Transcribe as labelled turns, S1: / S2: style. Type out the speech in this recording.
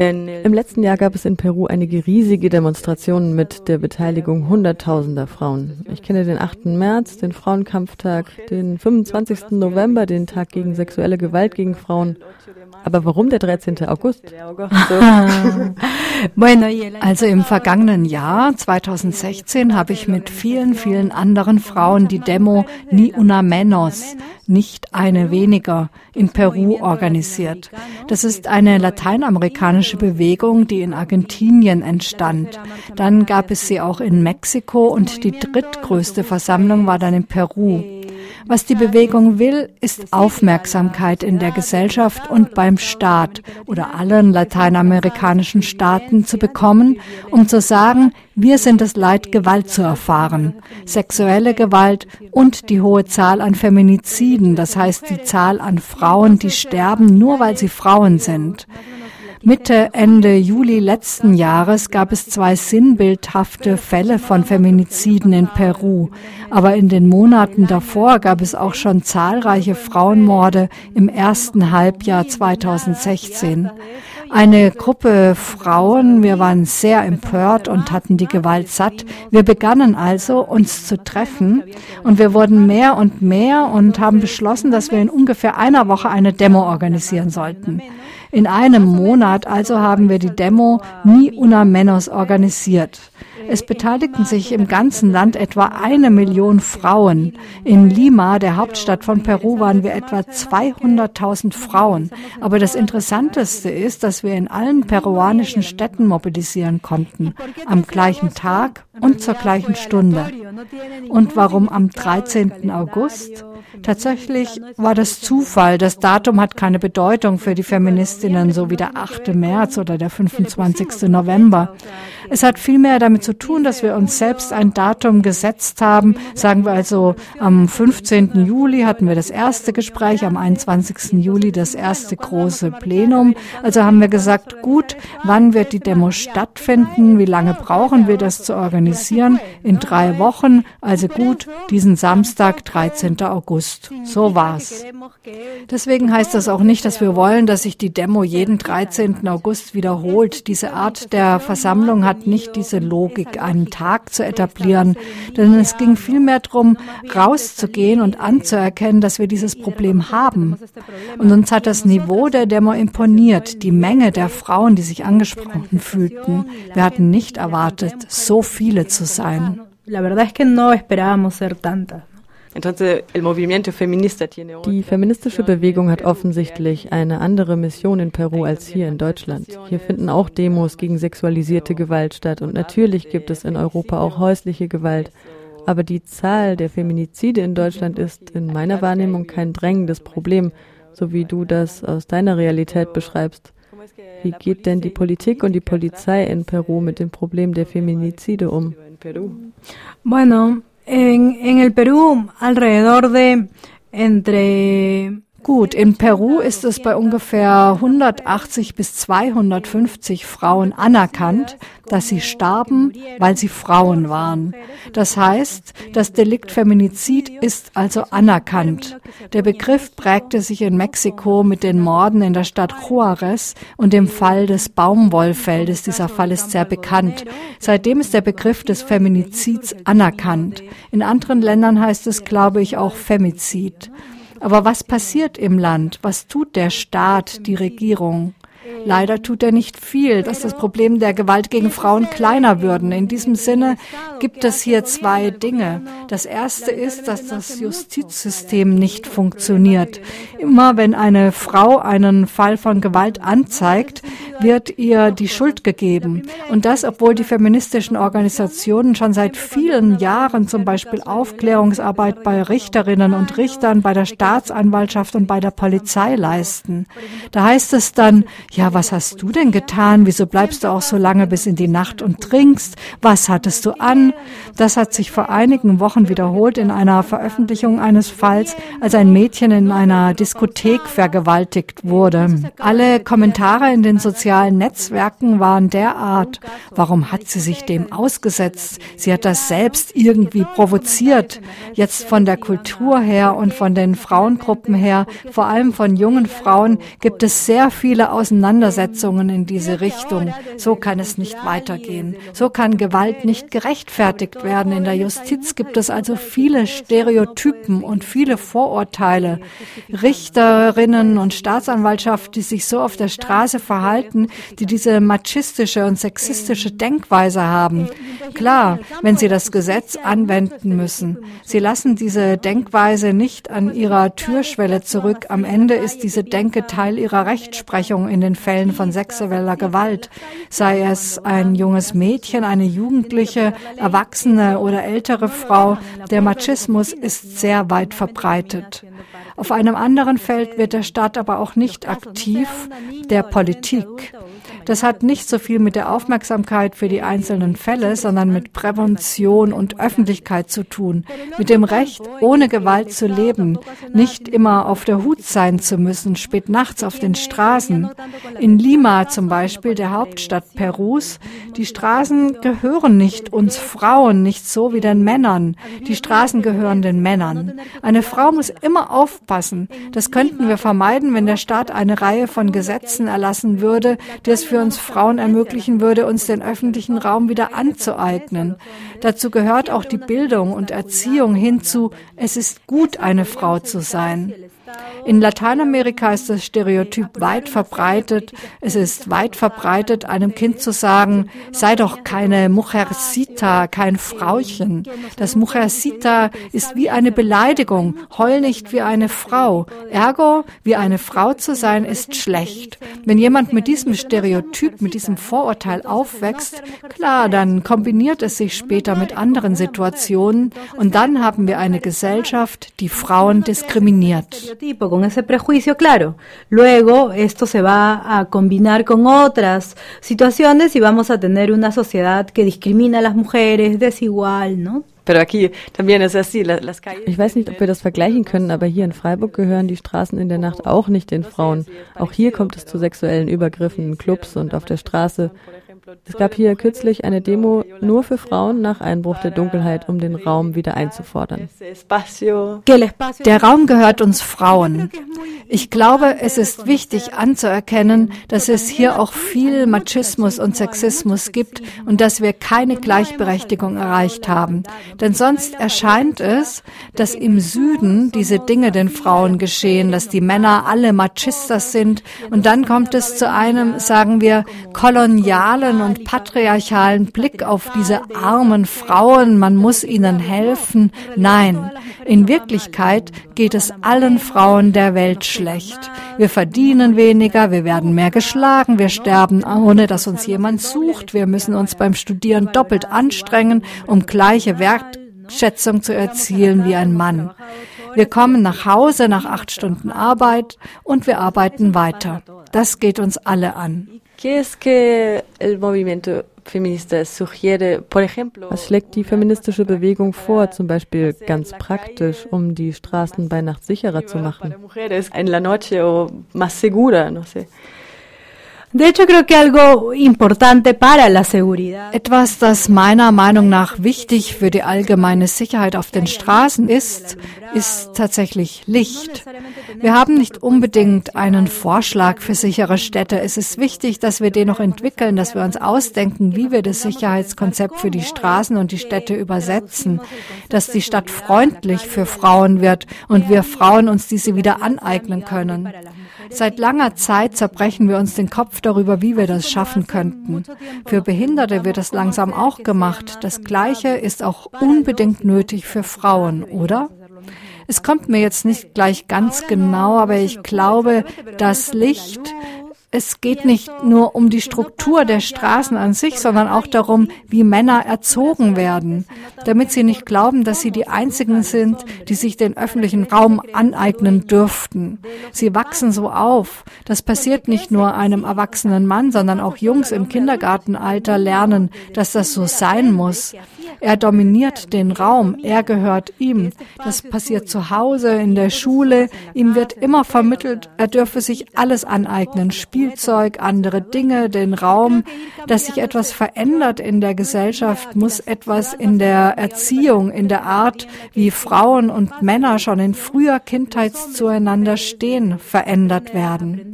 S1: Im letzten Jahr gab es in Peru einige riesige Demonstrationen mit der Beteiligung hunderttausender Frauen. Ich kenne den 8. März, den Frauenkampftag, den 25. November, den Tag gegen sexuelle Gewalt gegen Frauen. Aber warum der 13. August?
S2: also im vergangenen Jahr, 2016, habe ich mit vielen, vielen anderen Frauen die Demo Ni una menos, nicht eine weniger, in Peru organisiert. Das ist eine lateinamerikanische Bewegung, die in Argentinien entstand. Dann gab es sie auch in Mexiko und die drittgrößte Versammlung war dann in Peru. Was die Bewegung will, ist Aufmerksamkeit in der Gesellschaft und beim Staat oder allen lateinamerikanischen Staaten zu bekommen, um zu sagen, wir sind es leid, Gewalt zu erfahren, sexuelle Gewalt und die hohe Zahl an Feminiziden, das heißt die Zahl an Frauen, die sterben, nur weil sie Frauen sind. Mitte, Ende Juli letzten Jahres gab es zwei sinnbildhafte Fälle von Feminiziden in Peru. Aber in den Monaten davor gab es auch schon zahlreiche Frauenmorde im ersten Halbjahr 2016. Eine Gruppe Frauen, wir waren sehr empört und hatten die Gewalt satt. Wir begannen also, uns zu treffen und wir wurden mehr und mehr und haben beschlossen, dass wir in ungefähr einer Woche eine Demo organisieren sollten. In einem Monat also haben wir die Demo Ni Una Menos organisiert. Es beteiligten sich im ganzen Land etwa eine Million Frauen. In Lima, der Hauptstadt von Peru, waren wir etwa 200.000 Frauen. Aber das Interessanteste ist, dass wir in allen peruanischen Städten mobilisieren konnten. Am gleichen Tag und zur gleichen Stunde. Und warum am 13. August? Tatsächlich war das Zufall. Das Datum hat keine Bedeutung für die Feministinnen, so wie der 8. März oder der 25. November. Es hat vielmehr damit zu tun, dass wir uns selbst ein Datum gesetzt haben. Sagen wir also, am 15. Juli hatten wir das erste Gespräch, am 21. Juli das erste große Plenum. Also haben wir gesagt, gut, wann wird die Demo stattfinden? Wie lange brauchen wir das zu organisieren? In drei Wochen. Also gut, diesen Samstag, 13. August. So war's. Deswegen heißt das auch nicht, dass wir wollen, dass sich die Demo jeden 13. August wiederholt. Diese Art der Versammlung hat nicht diese Logik, einen Tag zu etablieren, denn es ging vielmehr darum, rauszugehen und anzuerkennen, dass wir dieses Problem haben. Und uns hat das Niveau der Demo imponiert, die Menge der Frauen, die sich angesprochen fühlten. Wir hatten nicht erwartet, so viele zu sein. La verdad es que no esperábamos ser tantas.
S1: Die feministische Bewegung hat offensichtlich eine andere Mission in Peru als hier in Deutschland. Hier finden auch Demos gegen sexualisierte Gewalt statt und natürlich gibt es in Europa auch häusliche Gewalt. Aber die Zahl der Feminizide in Deutschland ist in meiner Wahrnehmung kein drängendes Problem, so wie du das aus deiner Realität beschreibst. Wie geht denn die Politik und die Polizei in Peru mit dem Problem der Feminizide um?
S2: Bueno, en, en el Perú alrededor de entre Gut, in Peru ist es bei ungefähr 180 bis 250 Frauen anerkannt, dass sie starben, weil sie Frauen waren. Das heißt, das Delikt Feminizid ist also anerkannt. Der Begriff prägte sich in Mexiko mit den Morden in der Stadt Juarez und dem Fall des Baumwollfeldes. Dieser Fall ist sehr bekannt. Seitdem ist der Begriff des Feminizids anerkannt. In anderen Ländern heißt es, glaube ich, auch Femizid. Aber was passiert im Land? Was tut der Staat, die Regierung? Leider tut er nicht viel, dass das Problem der Gewalt gegen Frauen kleiner würden. In diesem Sinne gibt es hier zwei Dinge. Das erste ist, dass das Justizsystem nicht funktioniert. Immer wenn eine Frau einen Fall von Gewalt anzeigt, wird ihr die Schuld gegeben. Und das, obwohl die feministischen Organisationen schon seit vielen Jahren zum Beispiel Aufklärungsarbeit bei Richterinnen und Richtern, bei der Staatsanwaltschaft und bei der Polizei leisten. Da heißt es dann, ja, was hast du denn getan? Wieso bleibst du auch so lange bis in die Nacht und trinkst? Was hattest du an? Das hat sich vor einigen Wochen wiederholt in einer Veröffentlichung eines Falls, als ein Mädchen in einer Diskothek vergewaltigt wurde. Alle Kommentare in den sozialen Netzwerken waren derart. Warum hat sie sich dem ausgesetzt? Sie hat das selbst irgendwie provoziert. Jetzt von der Kultur her und von den Frauengruppen her, vor allem von jungen Frauen, gibt es sehr viele Auseinandersetzungen in diese Richtung. So kann es nicht weitergehen. So kann Gewalt nicht gerechtfertigt werden. In der Justiz gibt es also viele Stereotypen und viele Vorurteile. Richterinnen und Staatsanwaltschaft, die sich so auf der Straße verhalten, die diese machistische und sexistische Denkweise haben. Klar, wenn sie das Gesetz anwenden müssen. Sie lassen diese Denkweise nicht an ihrer Türschwelle zurück. Am Ende ist diese Denke Teil ihrer Rechtsprechung in den Fällen von sexueller Gewalt. Sei es ein junges Mädchen, eine Jugendliche, Erwachsene oder ältere Frau. Der Machismus ist sehr weit verbreitet. Auf einem anderen Feld wird der Staat aber auch nicht aktiv, der Politik. Das hat nicht so viel mit der Aufmerksamkeit für die einzelnen Fälle, sondern mit Prävention und Öffentlichkeit zu tun, mit dem Recht, ohne Gewalt zu leben, nicht immer auf der Hut sein zu müssen, spät nachts auf den Straßen. In Lima zum Beispiel, der Hauptstadt Perus, die Straßen gehören nicht uns Frauen, nicht so wie den Männern. Die Straßen gehören den Männern. Eine Frau muss immer aufpassen. Das könnten wir vermeiden, wenn der Staat eine Reihe von Gesetzen erlassen würde, die es für für uns Frauen ermöglichen würde, uns den öffentlichen Raum wieder anzueignen. Dazu gehört auch die Bildung und Erziehung hinzu, es ist gut, eine Frau zu sein. In Lateinamerika ist das Stereotyp weit verbreitet. Es ist weit verbreitet, einem Kind zu sagen, sei doch keine Mujercita, kein Frauchen. Das Mujercita ist wie eine Beleidigung. Heul nicht wie eine Frau. Ergo, wie eine Frau zu sein, ist schlecht. Wenn jemand mit diesem Stereotyp, mit diesem Vorurteil aufwächst, klar, dann kombiniert es sich später mit anderen Situationen und dann haben wir eine Gesellschaft, die Frauen diskriminiert
S3: con ese prejuicio, claro. Luego esto se va a combinar con otras situaciones y vamos a tener una sociedad que discrimina a las mujeres, desigual, ¿no?
S1: Ich weiß nicht, ob wir das vergleichen können, aber hier in Freiburg gehören die Straßen in der Nacht auch nicht den Frauen. Auch hier kommt es zu sexuellen Übergriffen in Clubs und auf der Straße. Es gab hier kürzlich eine Demo nur für Frauen nach Einbruch der Dunkelheit, um den Raum wieder einzufordern.
S2: Der Raum gehört uns Frauen. Ich glaube, es ist wichtig anzuerkennen, dass es hier auch viel Machismus und Sexismus gibt und dass wir keine Gleichberechtigung erreicht haben. Denn sonst erscheint es, dass im Süden diese Dinge den Frauen geschehen, dass die Männer alle Machistas sind und dann kommt es zu einem, sagen wir, kolonialen nüchternen und patriarchalen Blick auf diese armen Frauen, man muss ihnen helfen. Nein, in Wirklichkeit geht es allen Frauen der Welt schlecht. Wir verdienen weniger, wir werden mehr geschlagen, wir sterben, ohne dass uns jemand sucht. Wir müssen uns beim Studieren doppelt anstrengen, um gleiche Wertschätzung zu erzielen wie ein Mann. Wir kommen nach Hause nach acht Stunden Arbeit und wir arbeiten weiter. Das geht uns alle an.
S1: Was schlägt die feministische Bewegung vor, zum Beispiel ganz praktisch, um die Straßen bei Nacht sicherer zu machen?
S2: Etwas, das meiner Meinung nach wichtig für die allgemeine Sicherheit auf den Straßen ist, ist tatsächlich Licht. Wir haben nicht unbedingt einen Vorschlag für sichere Städte. Es ist wichtig, dass wir den noch entwickeln, dass wir uns ausdenken, wie wir das Sicherheitskonzept für die Straßen und die Städte übersetzen, dass die Stadt freundlich für Frauen wird und wir Frauen uns diese wieder aneignen können. Seit langer Zeit zerbrechen wir uns den Kopf darüber, wie wir das schaffen könnten. Für Behinderte wird das langsam auch gemacht. Das Gleiche ist auch unbedingt nötig für Frauen, oder? Es kommt mir jetzt nicht gleich ganz genau, aber ich glaube, das Licht es geht nicht nur um die Struktur der Straßen an sich, sondern auch darum, wie Männer erzogen werden, damit sie nicht glauben, dass sie die Einzigen sind, die sich den öffentlichen Raum aneignen dürften. Sie wachsen so auf. Das passiert nicht nur einem erwachsenen Mann, sondern auch Jungs im Kindergartenalter lernen, dass das so sein muss. Er dominiert den Raum, er gehört ihm. Das passiert zu Hause, in der Schule. Ihm wird immer vermittelt, er dürfe sich alles aneignen. Spielzeug, andere Dinge, den Raum. Dass sich etwas verändert in der Gesellschaft, muss etwas in der Erziehung, in der Art, wie Frauen und Männer schon in früher Kindheit zueinander stehen, verändert werden.